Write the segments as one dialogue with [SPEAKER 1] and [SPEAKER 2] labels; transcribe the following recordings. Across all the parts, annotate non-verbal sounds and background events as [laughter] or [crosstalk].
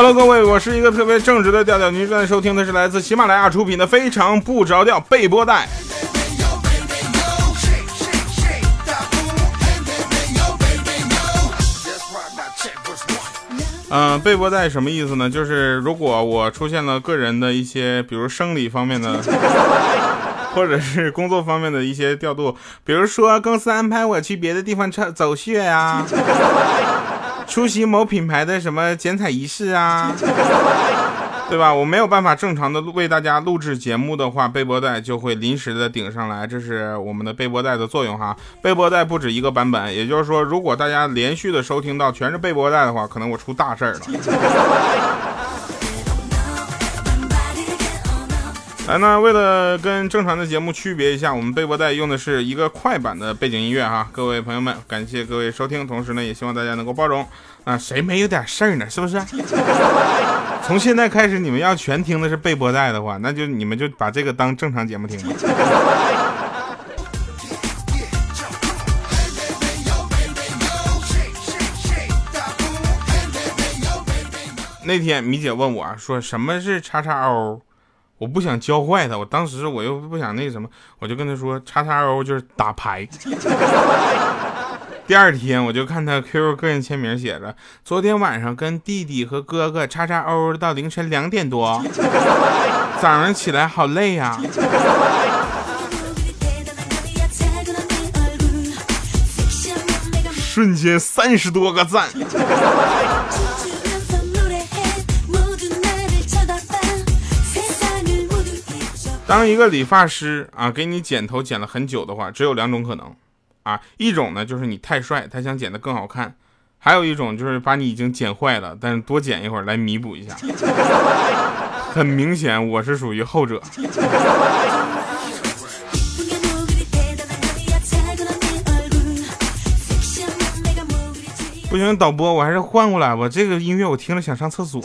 [SPEAKER 1] Hello，各位，我是一个特别正直的调调，您正在收听的是来自喜马拉雅出品的《非常不着调》备播带。嗯，备播带什么意思呢？就是如果我出现了个人的一些，比如生理方面的，[laughs] 或者是工作方面的一些调度，比如说公司安排我去别的地方走走穴呀。出席某品牌的什么剪彩仪式啊，[laughs] 对吧？我没有办法正常的为大家录制节目的话，背播带就会临时的顶上来，这是我们的背播带的作用哈。背播带不止一个版本，也就是说，如果大家连续的收听到全是背播带的话，可能我出大事儿了。来呢，为了跟正常的节目区别一下，我们背播带用的是一个快板的背景音乐哈。各位朋友们，感谢各位收听，同时呢，也希望大家能够包容啊，谁没有点事儿呢？[laughs] 是不是？从现在开始，你们要全听的是背播带的话，那就你们就把这个当正常节目听吧。那天米姐问我说：“什么是叉叉 O？” 我不想教坏他，我当时我又不想那什么，我就跟他说叉叉 O 就是打牌。[laughs] 第二天我就看他 QQ 个人签名写着，昨天晚上跟弟弟和哥哥叉叉 O 到凌晨两点多，早上起来好累呀。瞬间三十多个赞。当一个理发师啊给你剪头剪了很久的话，只有两种可能，啊，一种呢就是你太帅，他想剪得更好看；还有一种就是把你已经剪坏了，但是多剪一会儿来弥补一下。[laughs] 很明显，我是属于后者。不行，导播，我还是换过来吧，这个音乐我听了想上厕所。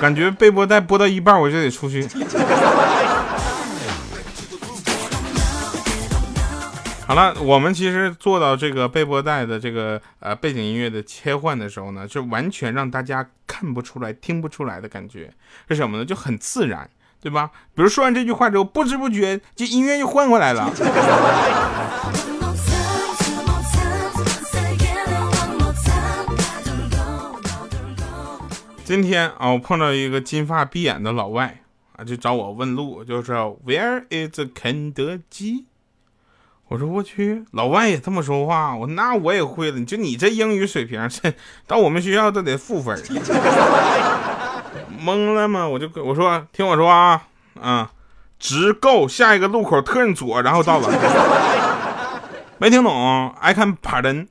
[SPEAKER 1] 感觉背播带播到一半我就得出去。好了，我们其实做到这个背播带的这个呃背景音乐的切换的时候呢，就完全让大家看不出来、听不出来的感觉是什么呢？就很自然，对吧？比如说完这句话之后，不知不觉这音乐就换过来了。今天啊，我碰到一个金发碧眼的老外啊，就找我问路，就说 Where is 肯德基？我说我去，老外也这么说话，我那我也会了。就你这英语水平，这到我们学校都得负分。[laughs] 懵了吗？我就我说听我说啊啊，直够下一个路口，turn 左，然后到了。[laughs] 没听懂？I can pardon。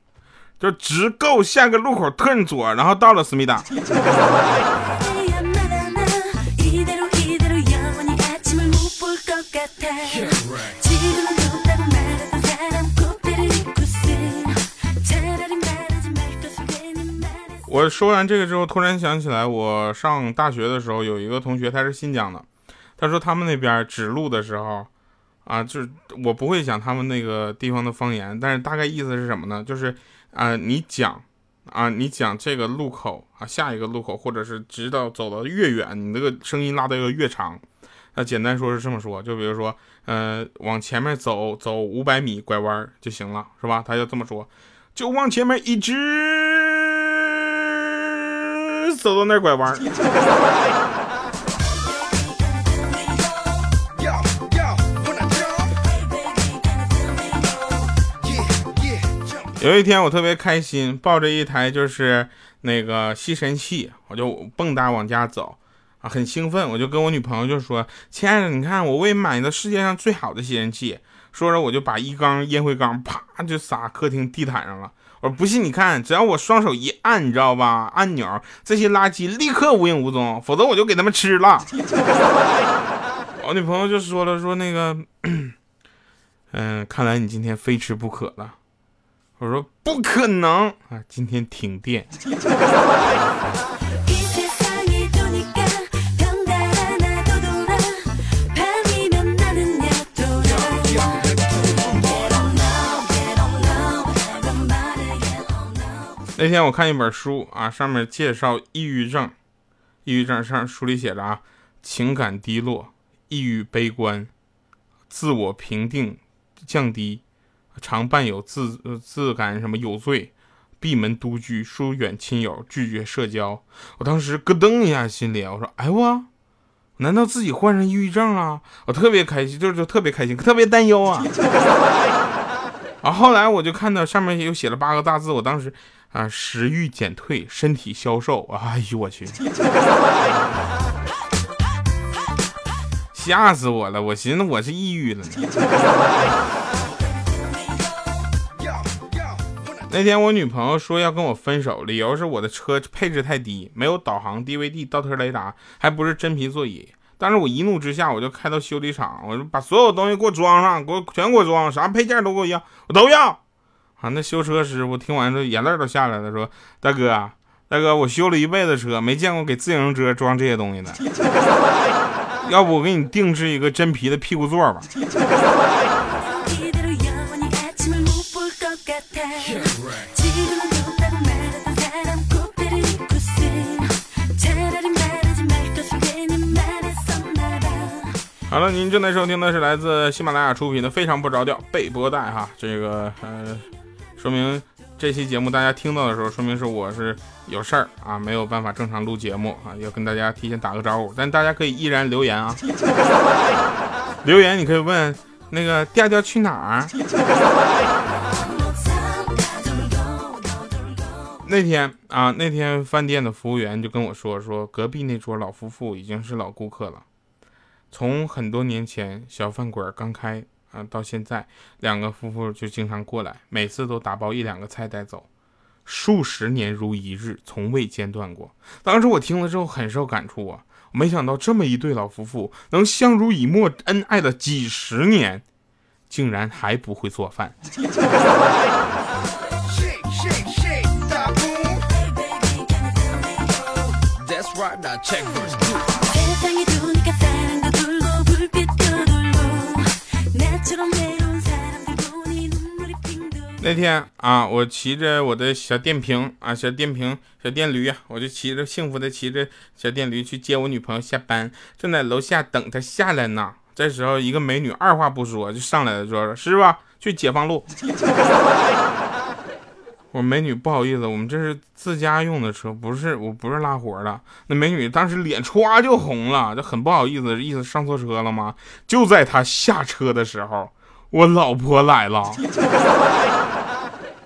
[SPEAKER 1] 就直够下个路口，turn 左，然后到了思密达。我说完这个之后，突然想起来，我上大学的时候有一个同学，他是新疆的，他说他们那边指路的时候，啊，就是我不会讲他们那个地方的方言，但是大概意思是什么呢？就是。啊，你讲，啊，你讲这个路口啊，下一个路口，或者是直到走的越远，你那个声音拉的要越长。那简单说是这么说，就比如说，呃，往前面走走五百米，拐弯就行了，是吧？他就这么说，就往前面一直走到那拐弯。[laughs] 有一天我特别开心，抱着一台就是那个吸尘器，我就蹦跶往家走啊，很兴奋。我就跟我女朋友就说：“亲爱的，你看我为买的世界上最好的吸尘器。”说着我就把一缸烟灰缸啪就撒客厅地毯上了。我说：“不信你看，只要我双手一按，你知道吧？按钮这些垃圾立刻无影无踪，否则我就给他们吃了。[laughs] ”我女朋友就说了：“说那个，[coughs] 嗯，看来你今天非吃不可了。”我说不可能啊！今天停电。那天我看一本书啊，上面介绍抑郁症，抑郁症上书里写着啊，情感低落、抑郁悲观、自我评定降低，常伴有自自感什么有罪。闭门独居，疏远亲友，拒绝社交。我当时咯噔一下，心里我说：“哎我，难道自己患上抑郁症了？”我特别开心，就是特别开心，特别担忧啊。啊，后来我就看到上面又写了八个大字，我当时啊，食欲减退，身体消瘦。哎呦我去，吓死我了！我寻思我是抑郁了呢。那天我女朋友说要跟我分手，理由是我的车配置太低，没有导航、DVD、倒车雷达，还不是真皮座椅。当时我一怒之下，我就开到修理厂，我说把所有东西给我装上，给我全给我装，啥配件都给我要，我都要。啊，那修车师傅听完之后眼泪都下来了，说：“大哥，大哥，我修了一辈子车，没见过给自行车装这些东西的，[laughs] 要不我给你定制一个真皮的屁股座吧。”好了，您正在收听的是来自喜马拉雅出品的《非常不着调》被播带哈，这个呃，说明这期节目大家听到的时候，说明是我是有事儿啊，没有办法正常录节目啊，要跟大家提前打个招呼，但大家可以依然留言啊，留言你可以问那个调调去哪儿。那天啊，那天饭店的服务员就跟我说，说隔壁那桌老夫妇已经是老顾客了。从很多年前小饭馆刚开啊，到现在两个夫妇就经常过来，每次都打包一两个菜带走，数十年如一日，从未间断过。当时我听了之后很受感触啊，没想到这么一对老夫妇能相濡以沫、恩爱了几十年，竟然还不会做饭。那天啊，我骑着我的小电瓶啊，小电瓶，小电驴，我就骑着幸福的骑着小电驴去接我女朋友下班，正在楼下等她下来呢。这时候，一个美女二话不说就上来了，说：“师傅，去解放路。[laughs] ”我说：“美女，不好意思，我们这是自家用的车，不是，我不是拉活的。”那美女当时脸歘就红了，就很不好意思，意思上错车了吗？就在她下车的时候，我老婆来了。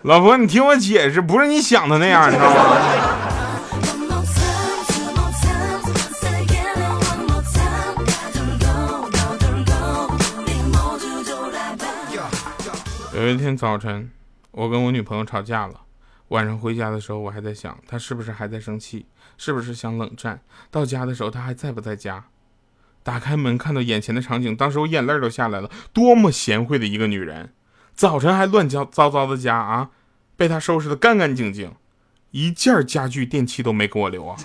[SPEAKER 1] 老婆，你听我解释，不是你想的那样，你知道吗？有一天早晨，我跟我女朋友吵架了。晚上回家的时候，我还在想，她是不是还在生气，是不是想冷战？到家的时候，她还在不在家？打开门，看到眼前的场景，当时我眼泪都下来了。多么贤惠的一个女人！早晨还乱糟糟糟的家啊，被他收拾的干干净净，一件家具电器都没给我留啊。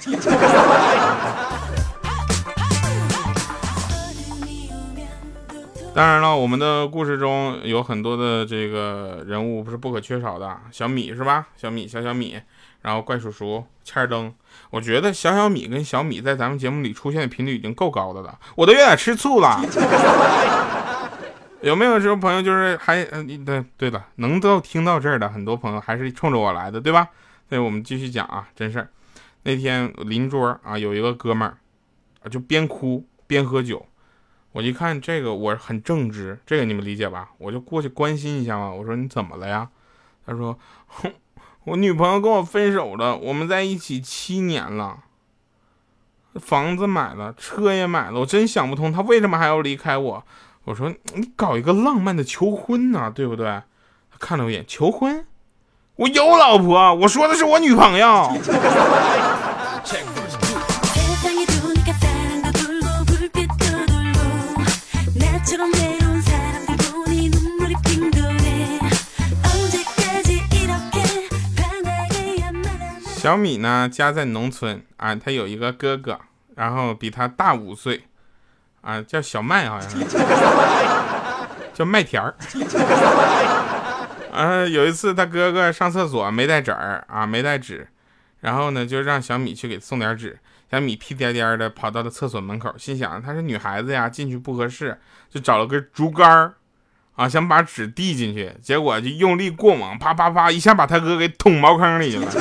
[SPEAKER 1] 当然了，我们的故事中有很多的这个人物不是不可缺少的，小米是吧？小米，小小米，然后怪叔叔，欠灯。我觉得小小米跟小米在咱们节目里出现的频率已经够高的了，我都有点吃醋了。有没有这种朋友，就是还嗯对对了，能到听到这儿的很多朋友还是冲着我来的，对吧？所以我们继续讲啊，真事儿。那天邻桌啊有一个哥们儿啊，就边哭边喝酒。我一看这个，我很正直，这个你们理解吧？我就过去关心一下嘛。我说你怎么了呀？他说，哼，[laughs] 我女朋友跟我分手了，我们在一起七年了，房子买了，车也买了，我真想不通她为什么还要离开我。我说你搞一个浪漫的求婚呢，对不对？他看了我一眼，求婚？我有老婆，我说的是我女朋友。小米呢，家在农村啊，他有一个哥哥，然后比他大五岁。啊，叫小麦好像是，[laughs] 叫麦田儿。啊，有一次他哥哥上厕所没带纸儿啊，没带纸，然后呢就让小米去给送点纸。小米屁颠颠的跑到了厕所门口，心想她是女孩子呀，进去不合适，就找了根竹竿儿啊，想把纸递进去，结果就用力过猛，啪啪啪一下把他哥给捅茅坑里去了。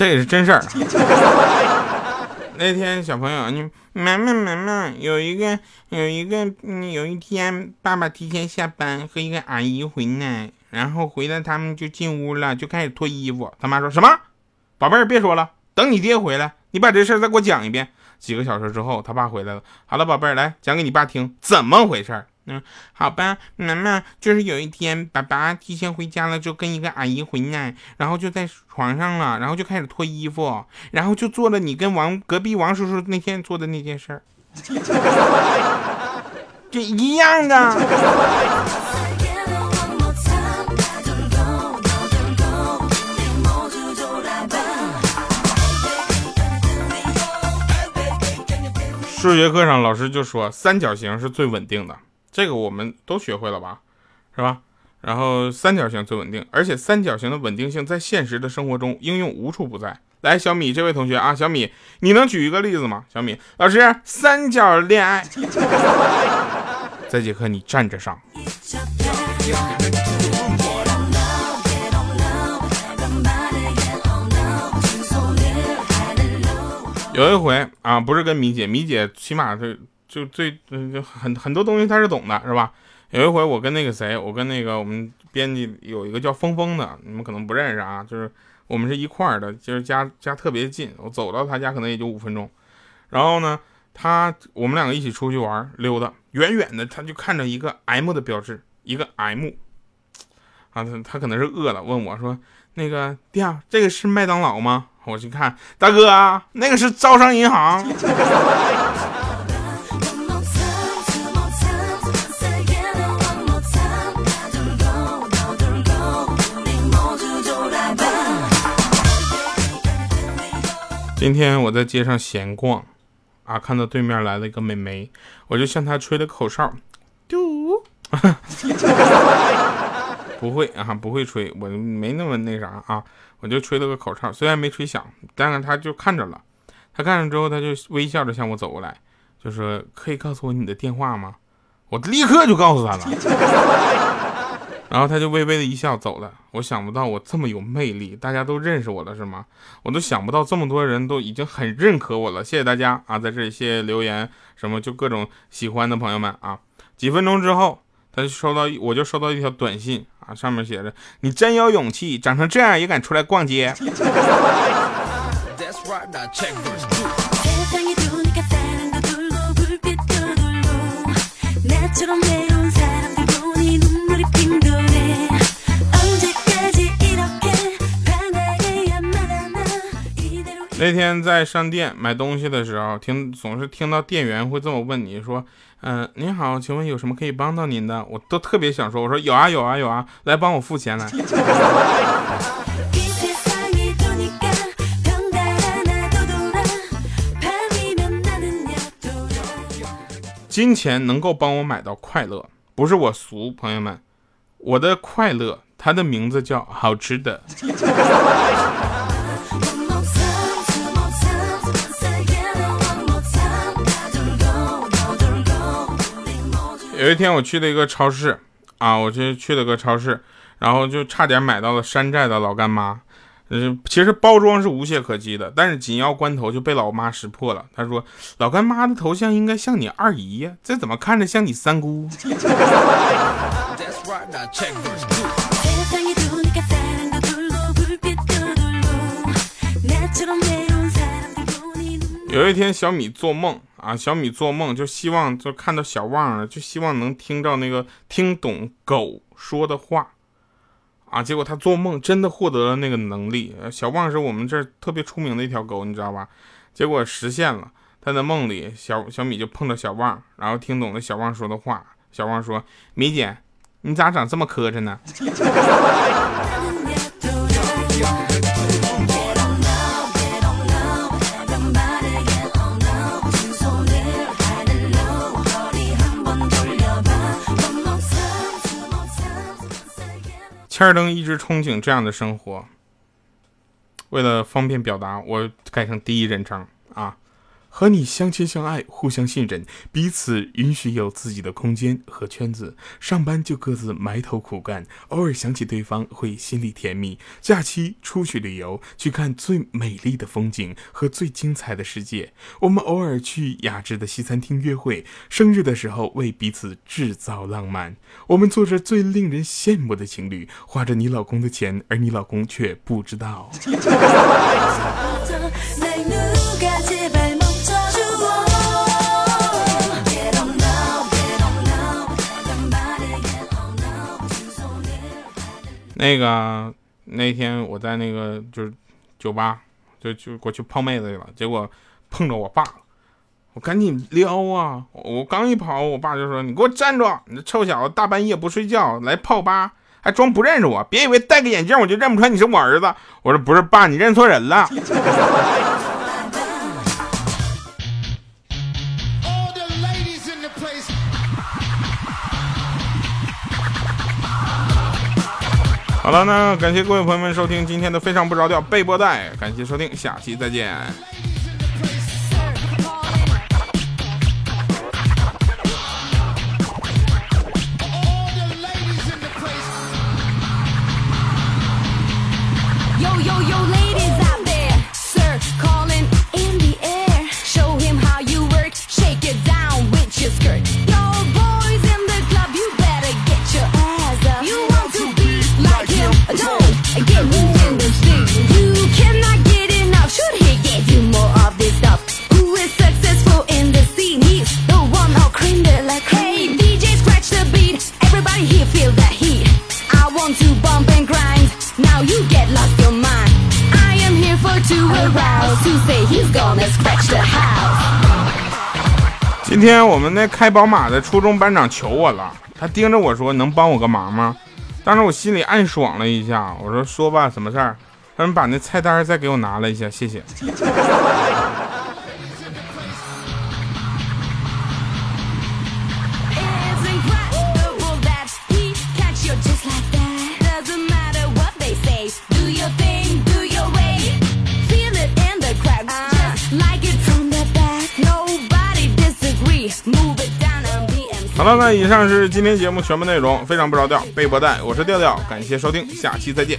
[SPEAKER 1] 这也是真事儿。[laughs] 那天小朋友，你妈妈妈妈有一个有一个有一天，爸爸提前下班和一个阿姨回来，然后回来他们就进屋了，就开始脱衣服。他妈说什么？宝贝儿别说了，等你爹回来，你把这事儿再给我讲一遍。几个小时之后，他爸回来了。好了，宝贝儿，来讲给你爸听，怎么回事儿？嗯，好吧，妈妈，就是有一天，爸爸提前回家了，就跟一个阿姨回来，然后就在床上了，然后就开始脱衣服，然后就做了你跟王隔壁王叔叔那天做的那件事儿，[laughs] 这一样的。数学课上，老师就说三角形是最稳定的。这个我们都学会了吧，是吧？然后三角形最稳定，而且三角形的稳定性在现实的生活中应用无处不在。来，小米这位同学啊，小米，你能举一个例子吗？小米老师，三角恋爱，这节课你站着上。有一回啊，不是跟米姐，米姐起码是。就最嗯很很多东西他是懂的，是吧？有一回我跟那个谁，我跟那个我们编辑有一个叫峰峰的，你们可能不认识啊，就是我们是一块儿的，就是家家特别近，我走到他家可能也就五分钟。然后呢，他我们两个一起出去玩溜达，远远的他就看着一个 M 的标志，一个 M 啊，他他可能是饿了，问我说：“那个弟啊，这个是麦当劳吗？”我去看，大哥啊，那个是招商银行。今天我在街上闲逛，啊，看到对面来了一个美眉，我就向她吹了口哨，嘟，[laughs] 不会啊，不会吹，我没那么那啥啊，我就吹了个口哨，虽然没吹响，但是她就看着了，她看着之后，她就微笑着向我走过来，就说：“可以告诉我你的电话吗？”我立刻就告诉她了。然后他就微微的一笑走了。我想不到我这么有魅力，大家都认识我了是吗？我都想不到这么多人都已经很认可我了。谢谢大家啊，在这里谢谢留言什么就各种喜欢的朋友们啊。几分钟之后，他就收到我就收到一条短信啊，上面写着：“你真有勇气，长成这样也敢出来逛街。”那天在商店买东西的时候，听总是听到店员会这么问你说：“嗯，您好，请问有什么可以帮到您的？”我都特别想说：“我说有啊有啊有啊，来帮我付钱来。[laughs] ”金钱能够帮我买到快乐，不是我俗，朋友们，我的快乐，它的名字叫好吃的。[laughs] 有一天我去了一个超市，啊，我去去了个超市，然后就差点买到了山寨的老干妈。嗯，其实包装是无懈可击的，但是紧要关头就被老妈识破了。她说：“老干妈的头像应该像你二姨呀，这怎么看着像你三姑？” [laughs] 有一天，小米做梦。啊，小米做梦就希望就看到小旺，就希望能听到那个听懂狗说的话，啊，结果他做梦真的获得了那个能力。小旺是我们这特别出名的一条狗，你知道吧？结果实现了，他在梦里，小小米就碰到小旺，然后听懂了小旺说的话。小旺说：“米姐，你咋长这么磕碜呢？” [laughs] 千儿登一直憧憬这样的生活。为了方便表达，我改成第一人称啊。和你相亲相爱，互相信任，彼此允许有自己的空间和圈子。上班就各自埋头苦干，偶尔想起对方会心里甜蜜。假期出去旅游，去看最美丽的风景和最精彩的世界。我们偶尔去雅致的西餐厅约会。生日的时候为彼此制造浪漫。我们做着最令人羡慕的情侣，花着你老公的钱，而你老公却不知道。[laughs] 那个那天我在那个就是酒吧，就就过去泡妹子去了，结果碰着我爸了，我赶紧撩啊！我刚一跑，我爸就说：“你给我站住！你这臭小子，大半夜不睡觉来泡吧，还装不认识我？别以为戴个眼镜我就认不出来你是我儿子。”我说：“不是爸，你认错人了。”好了，那感谢各位朋友们收听今天的非常不着调被波带，感谢收听，下期再见。今天我们那开宝马的初中班长求我了，他盯着我说：“能帮我个忙吗？”当时我心里暗爽了一下，我说：“说吧，什么事儿？”他们把那菜单再给我拿了一下，谢谢。好了，那以上是今天节目全部内容，非常不着调，背波带，我是调调，感谢收听，下期再见。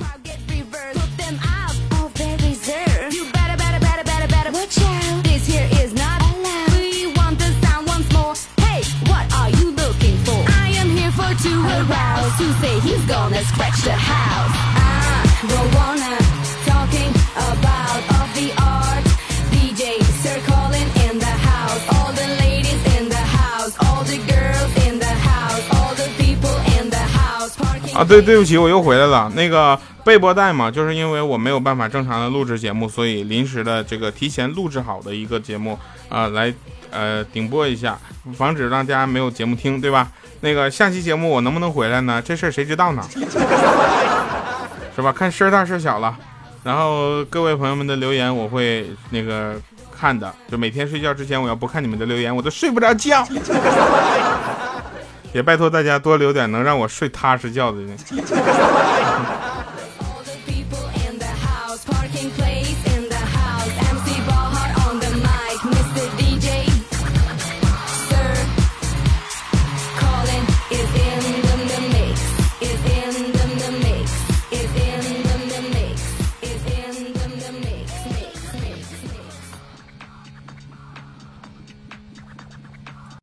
[SPEAKER 1] 啊，对，对不起，我又回来了。那个备播带嘛，就是因为我没有办法正常的录制节目，所以临时的这个提前录制好的一个节目啊，来呃顶播一下，防止让大家没有节目听，对吧？那个下期节目我能不能回来呢？这事儿谁知道呢？[laughs] 是吧？看事儿大事儿小了。然后各位朋友们的留言我会那个看的，就每天睡觉之前我要不看你们的留言，我都睡不着觉。也拜托大家多留点能让我睡踏实觉的。[laughs]